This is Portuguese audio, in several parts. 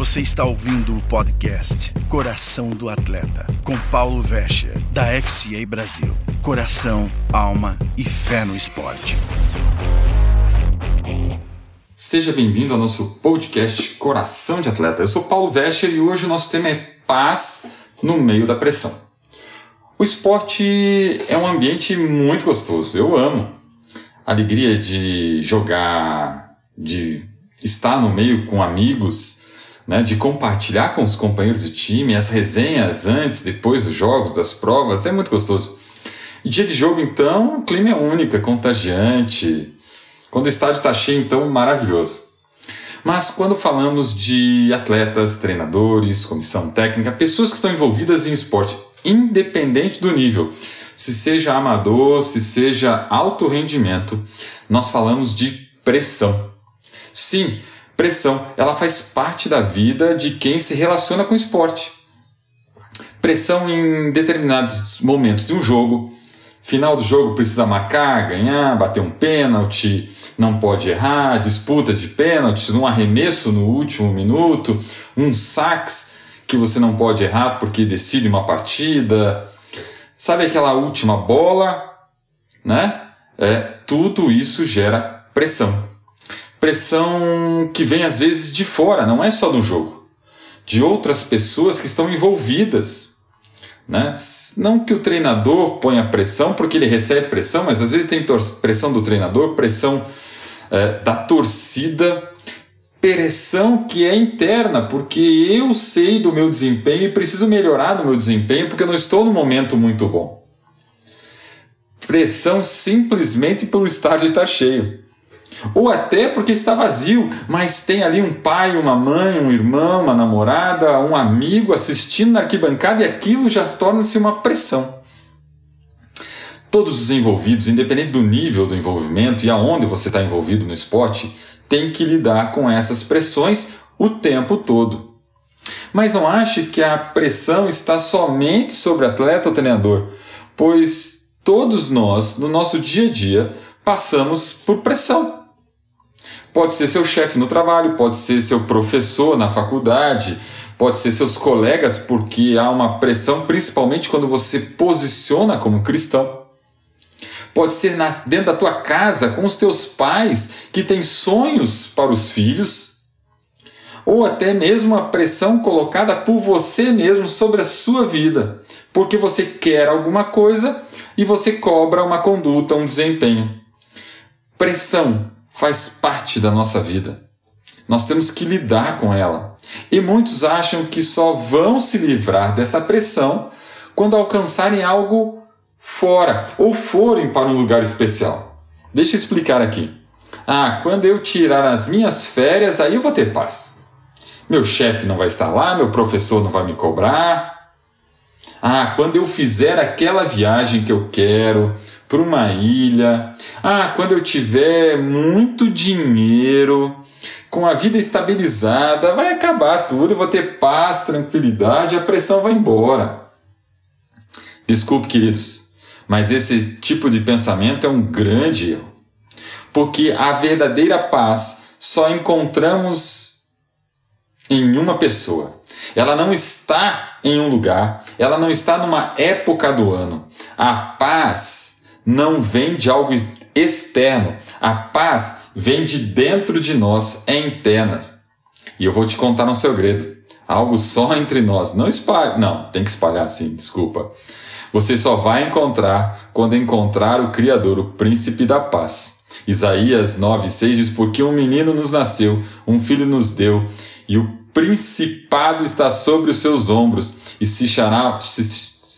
Você está ouvindo o podcast Coração do Atleta, com Paulo Vescher, da FCA Brasil. Coração, alma e fé no esporte. Seja bem-vindo ao nosso podcast Coração de Atleta. Eu sou Paulo Vescher e hoje o nosso tema é paz no meio da pressão. O esporte é um ambiente muito gostoso, eu amo. A alegria de jogar, de estar no meio com amigos, né, de compartilhar com os companheiros de time, as resenhas antes, depois dos jogos, das provas, é muito gostoso. Dia de jogo, então, o clima é único, é contagiante. Quando o estádio está cheio, então, maravilhoso. Mas quando falamos de atletas, treinadores, comissão técnica, pessoas que estão envolvidas em esporte, independente do nível, se seja amador, se seja alto rendimento, nós falamos de pressão. Sim, pressão, ela faz parte da vida de quem se relaciona com o esporte. Pressão em determinados momentos de um jogo. Final do jogo precisa marcar, ganhar, bater um pênalti, não pode errar, disputa de pênaltis, um arremesso no último minuto, um sax que você não pode errar porque decide uma partida. Sabe aquela última bola, né? É, tudo isso gera pressão pressão que vem às vezes de fora, não é só do jogo, de outras pessoas que estão envolvidas. Né? Não que o treinador ponha pressão, porque ele recebe pressão, mas às vezes tem pressão do treinador, pressão é, da torcida, pressão que é interna, porque eu sei do meu desempenho e preciso melhorar do meu desempenho porque eu não estou no momento muito bom. Pressão simplesmente pelo estádio estar cheio. Ou até porque está vazio, mas tem ali um pai, uma mãe, um irmão, uma namorada, um amigo assistindo na arquibancada e aquilo já torna-se uma pressão. Todos os envolvidos, independente do nível do envolvimento e aonde você está envolvido no esporte, tem que lidar com essas pressões o tempo todo. Mas não ache que a pressão está somente sobre atleta ou treinador, pois todos nós, no nosso dia a dia, passamos por pressão. Pode ser seu chefe no trabalho, pode ser seu professor na faculdade, pode ser seus colegas, porque há uma pressão, principalmente quando você posiciona como cristão. Pode ser dentro da tua casa, com os teus pais, que têm sonhos para os filhos, ou até mesmo a pressão colocada por você mesmo sobre a sua vida, porque você quer alguma coisa e você cobra uma conduta, um desempenho. Pressão faz parte da nossa vida. Nós temos que lidar com ela. E muitos acham que só vão se livrar dessa pressão quando alcançarem algo fora ou forem para um lugar especial. Deixa eu explicar aqui. Ah, quando eu tirar as minhas férias, aí eu vou ter paz. Meu chefe não vai estar lá, meu professor não vai me cobrar. Ah, quando eu fizer aquela viagem que eu quero, para uma ilha. Ah, quando eu tiver muito dinheiro, com a vida estabilizada, vai acabar tudo, eu vou ter paz, tranquilidade, a pressão vai embora. Desculpe, queridos, mas esse tipo de pensamento é um grande erro. Porque a verdadeira paz só encontramos em uma pessoa. Ela não está em um lugar, ela não está numa época do ano. A paz não vem de algo externo. A paz vem de dentro de nós, é interna. E eu vou te contar um segredo. Algo só entre nós. Não espalhe. Não, tem que espalhar sim, desculpa. Você só vai encontrar quando encontrar o Criador, o Príncipe da Paz. Isaías 9,6 diz: Porque um menino nos nasceu, um filho nos deu, e o principado está sobre os seus ombros, e se chamará, se,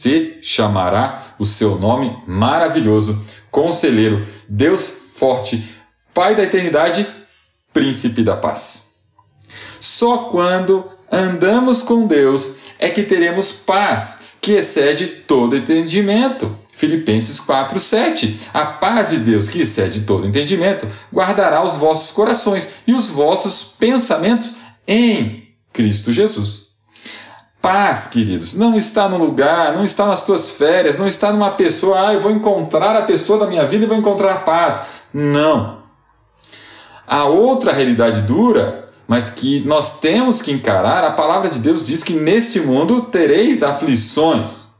se chamará o seu nome maravilhoso, Conselheiro, Deus forte, Pai da eternidade, Príncipe da paz. Só quando andamos com Deus é que teremos paz, que excede todo entendimento. Filipenses 4:7. A paz de Deus, que excede todo entendimento, guardará os vossos corações e os vossos pensamentos em Cristo Jesus. Paz, queridos, não está no lugar, não está nas tuas férias, não está numa pessoa, ah, eu vou encontrar a pessoa da minha vida e vou encontrar paz. Não. A outra realidade dura, mas que nós temos que encarar, a palavra de Deus diz que neste mundo tereis aflições.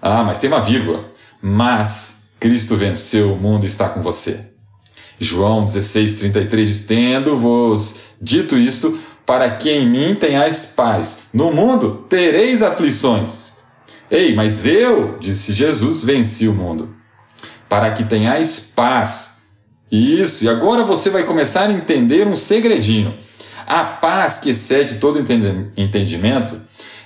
Ah, mas tem uma vírgula. Mas Cristo venceu, o mundo está com você. João 16,33 diz: Tendo-vos dito isto, para que em mim tenhais paz. No mundo tereis aflições. Ei, mas eu, disse Jesus, venci o mundo. Para que tenhais paz. Isso, e agora você vai começar a entender um segredinho. A paz que excede todo entendimento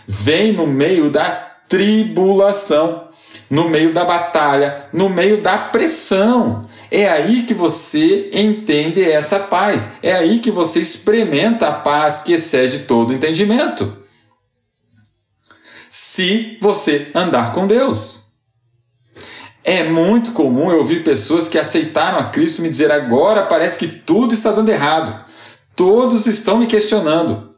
vem no meio da tribulação, no meio da batalha, no meio da pressão. É aí que você entende essa paz. É aí que você experimenta a paz que excede todo entendimento. Se você andar com Deus. É muito comum eu ouvir pessoas que aceitaram a Cristo me dizer agora parece que tudo está dando errado. Todos estão me questionando.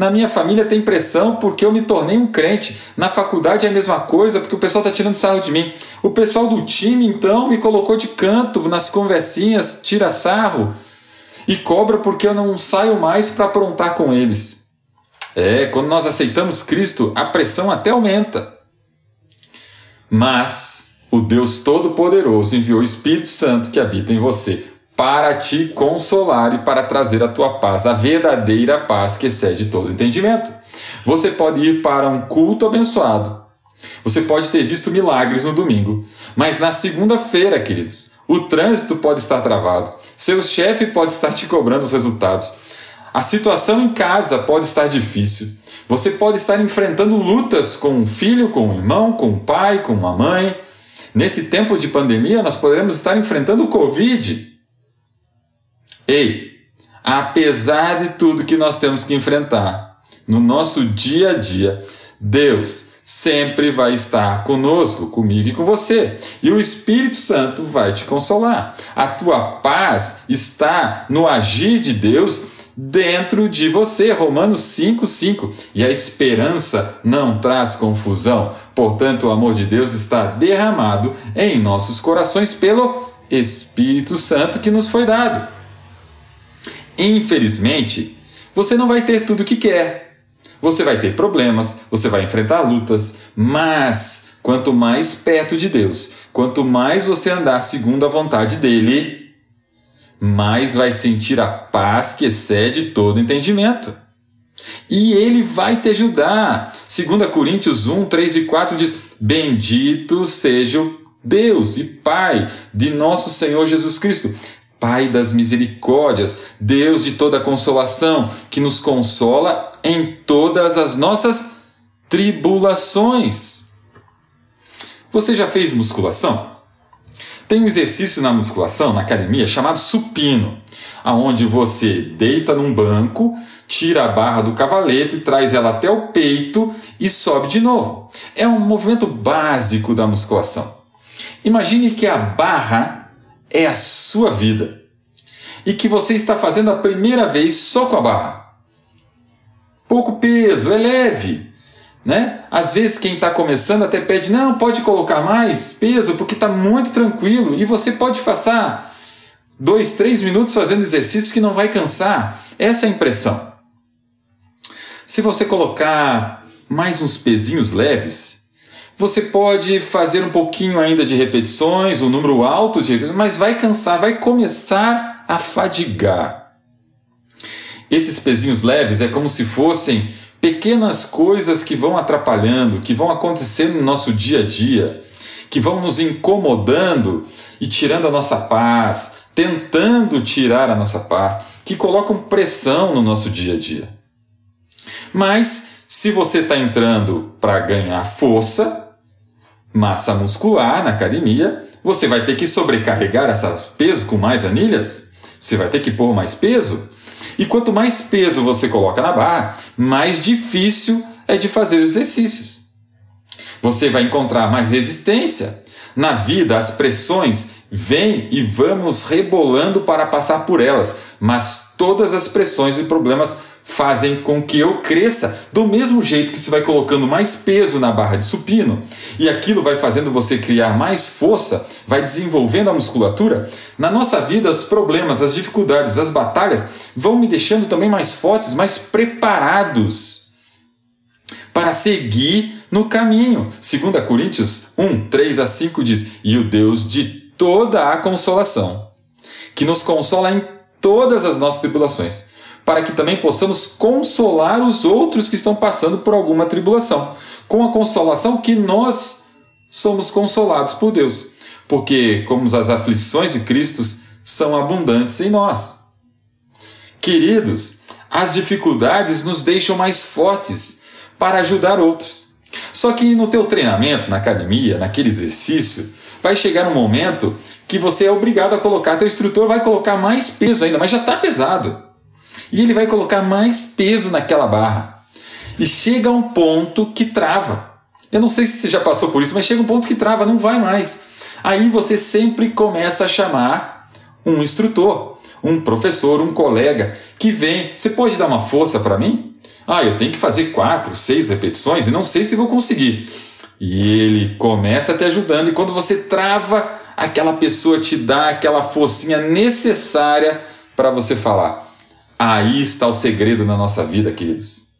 Na minha família tem pressão porque eu me tornei um crente. Na faculdade é a mesma coisa porque o pessoal está tirando sarro de mim. O pessoal do time então me colocou de canto nas conversinhas, tira sarro e cobra porque eu não saio mais para aprontar com eles. É, quando nós aceitamos Cristo, a pressão até aumenta. Mas o Deus Todo-Poderoso enviou o Espírito Santo que habita em você para te consolar e para trazer a tua paz, a verdadeira paz que excede todo entendimento. Você pode ir para um culto abençoado. Você pode ter visto milagres no domingo, mas na segunda-feira, queridos, o trânsito pode estar travado, seu chefe pode estar te cobrando os resultados, a situação em casa pode estar difícil, você pode estar enfrentando lutas com um filho, com um irmão, com um pai, com uma mãe. Nesse tempo de pandemia, nós poderemos estar enfrentando o Covid. Ei, apesar de tudo que nós temos que enfrentar no nosso dia a dia, Deus sempre vai estar conosco, comigo e com você. E o Espírito Santo vai te consolar. A tua paz está no agir de Deus dentro de você. Romanos 5:5. E a esperança não traz confusão. Portanto, o amor de Deus está derramado em nossos corações pelo Espírito Santo que nos foi dado. Infelizmente, você não vai ter tudo o que quer. Você vai ter problemas, você vai enfrentar lutas, mas quanto mais perto de Deus, quanto mais você andar segundo a vontade dele, mais vai sentir a paz que excede todo entendimento. E ele vai te ajudar. 2 Coríntios 1, 3 e 4 diz: Bendito seja o Deus e Pai de nosso Senhor Jesus Cristo, Pai das misericórdias, Deus de toda consolação, que nos consola em todas as nossas tribulações. Você já fez musculação? Tem um exercício na musculação, na academia, chamado supino, aonde você deita num banco, tira a barra do cavalete traz ela até o peito e sobe de novo. É um movimento básico da musculação. Imagine que a barra é a sua vida e que você está fazendo a primeira vez só com a barra. Pouco peso, é leve. Né? Às vezes quem está começando até pede, não, pode colocar mais peso porque está muito tranquilo e você pode passar dois, três minutos fazendo exercícios que não vai cansar. Essa é a impressão. Se você colocar mais uns pezinhos leves, você pode fazer um pouquinho ainda de repetições, um número alto de repetições, mas vai cansar, vai começar a fadigar. Esses pezinhos leves é como se fossem pequenas coisas que vão atrapalhando, que vão acontecendo no nosso dia a dia, que vão nos incomodando e tirando a nossa paz, tentando tirar a nossa paz, que colocam pressão no nosso dia a dia. Mas se você está entrando para ganhar força, massa muscular na academia, você vai ter que sobrecarregar esse peso com mais anilhas, você vai ter que pôr mais peso. E quanto mais peso você coloca na barra, mais difícil é de fazer os exercícios. Você vai encontrar mais resistência. Na vida, as pressões vêm e vamos rebolando para passar por elas, mas todas as pressões e problemas fazem com que eu cresça do mesmo jeito que você vai colocando mais peso na barra de supino e aquilo vai fazendo você criar mais força, vai desenvolvendo a musculatura. Na nossa vida, os problemas, as dificuldades, as batalhas vão me deixando também mais fortes, mais preparados para seguir no caminho. 2 Coríntios 1, 3 a 5 diz: E o Deus de toda a consolação, que nos consola em todas as nossas tribulações para que também possamos consolar os outros que estão passando por alguma tribulação, com a consolação que nós somos consolados por Deus, porque como as aflições de Cristo são abundantes em nós. Queridos, as dificuldades nos deixam mais fortes para ajudar outros. Só que no teu treinamento, na academia, naquele exercício, vai chegar um momento que você é obrigado a colocar, teu instrutor vai colocar mais peso ainda, mas já está pesado. E ele vai colocar mais peso naquela barra. E chega a um ponto que trava. Eu não sei se você já passou por isso, mas chega um ponto que trava, não vai mais. Aí você sempre começa a chamar um instrutor, um professor, um colega que vem. Você pode dar uma força para mim? Ah, eu tenho que fazer quatro, seis repetições e não sei se vou conseguir. E ele começa te ajudando, e quando você trava, aquela pessoa te dá aquela forcinha necessária para você falar. Aí está o segredo na nossa vida, queridos.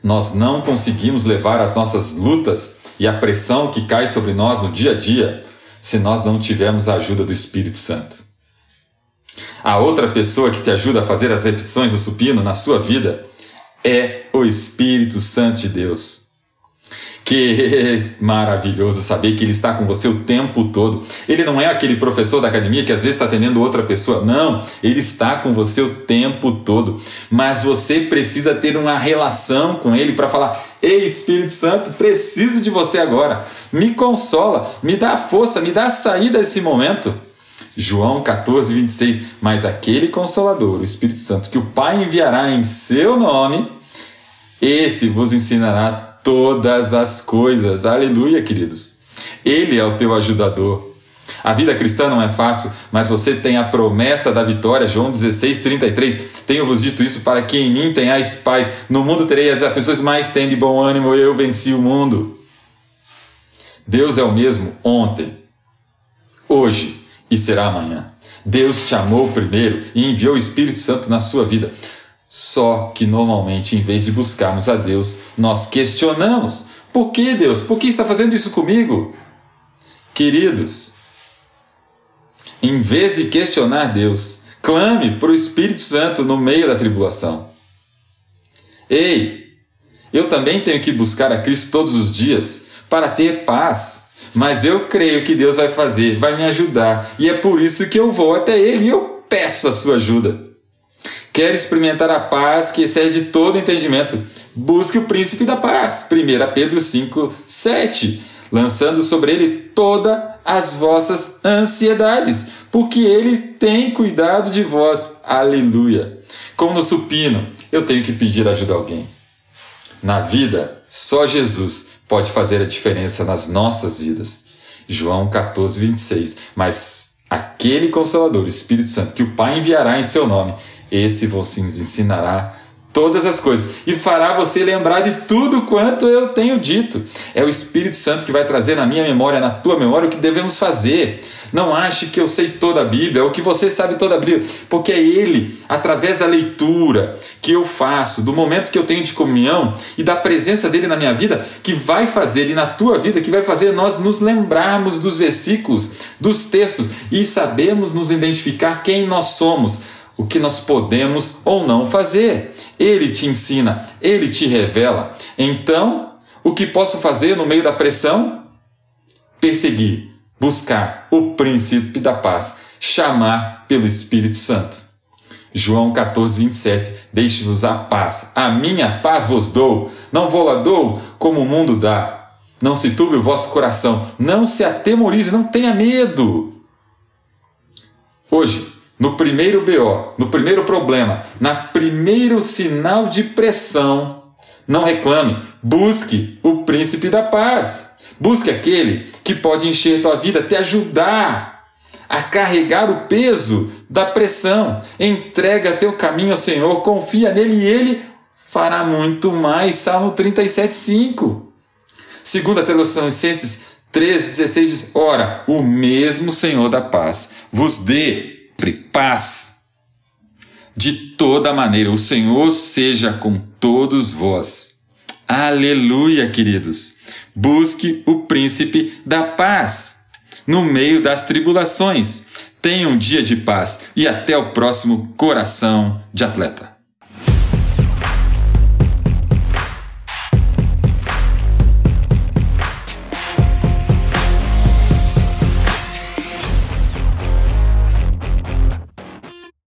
Nós não conseguimos levar as nossas lutas e a pressão que cai sobre nós no dia a dia se nós não tivermos a ajuda do Espírito Santo. A outra pessoa que te ajuda a fazer as repetições do supino na sua vida é o Espírito Santo de Deus. Que maravilhoso saber que ele está com você o tempo todo. Ele não é aquele professor da academia que às vezes está atendendo outra pessoa. Não, ele está com você o tempo todo. Mas você precisa ter uma relação com ele para falar: Ei, Espírito Santo, preciso de você agora. Me consola, me dá força, me dá a saída desse momento. João 14, 26. Mas aquele consolador, o Espírito Santo, que o Pai enviará em seu nome, este vos ensinará todas as coisas. Aleluia, queridos. Ele é o teu ajudador. A vida cristã não é fácil, mas você tem a promessa da vitória. João 16, 33. Tenho-vos dito isso para que em mim tenhais paz. No mundo tereis aflições, mas tem de bom ânimo, eu venci o mundo. Deus é o mesmo ontem, hoje e será amanhã. Deus te amou primeiro e enviou o Espírito Santo na sua vida. Só que normalmente, em vez de buscarmos a Deus, nós questionamos: por que Deus? Por que está fazendo isso comigo? Queridos, em vez de questionar Deus, clame para o Espírito Santo no meio da tribulação. Ei, eu também tenho que buscar a Cristo todos os dias para ter paz. Mas eu creio que Deus vai fazer, vai me ajudar, e é por isso que eu vou até Ele e eu peço a sua ajuda. Quer experimentar a paz que excede todo entendimento? Busque o príncipe da paz. 1 Pedro 5, 7. Lançando sobre ele todas as vossas ansiedades, porque ele tem cuidado de vós. Aleluia. Como no supino, eu tenho que pedir ajuda a alguém. Na vida, só Jesus pode fazer a diferença nas nossas vidas. João 14, 26. Mas aquele Consolador, o Espírito Santo, que o Pai enviará em seu nome, esse vos ensinará todas as coisas e fará você lembrar de tudo quanto eu tenho dito. É o Espírito Santo que vai trazer na minha memória, na tua memória, o que devemos fazer. Não ache que eu sei toda a Bíblia ou que você sabe toda a Bíblia, porque é Ele, através da leitura que eu faço, do momento que eu tenho de comunhão e da presença dele na minha vida, que vai fazer, e na tua vida, que vai fazer nós nos lembrarmos dos versículos, dos textos e sabemos nos identificar quem nós somos o que nós podemos ou não fazer. Ele te ensina, ele te revela. Então, o que posso fazer no meio da pressão? Perseguir, buscar o príncipe da paz, chamar pelo Espírito Santo. João 14, 27. Deixe-vos a paz, a minha paz vos dou, não vou lá dou como o mundo dá. Não se turbe o vosso coração, não se atemorize, não tenha medo. Hoje, no primeiro BO, no primeiro problema, na primeiro sinal de pressão, não reclame, busque o príncipe da paz. Busque aquele que pode encher tua vida, te ajudar a carregar o peso da pressão. Entrega teu caminho ao Senhor, confia nele e ele fará muito mais. Salmo 37:5. Segunda Tessalonicenses 3:16 diz: Ora, o mesmo Senhor da paz vos dê paz. De toda maneira, o Senhor seja com todos vós. Aleluia, queridos. Busque o príncipe da paz no meio das tribulações. Tenha um dia de paz e até o próximo Coração de Atleta.